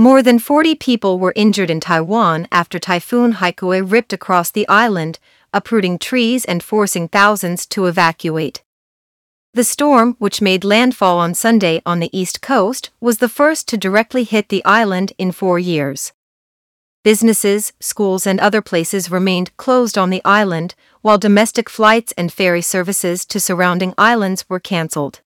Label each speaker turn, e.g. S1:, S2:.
S1: More than 40 people were injured in Taiwan after Typhoon Haikui ripped across the island, uprooting trees and forcing thousands to evacuate. The storm, which made landfall on Sunday on the east coast, was the first to directly hit the island in four years. Businesses, schools, and other places remained closed on the island, while domestic flights and ferry services to surrounding islands were cancelled.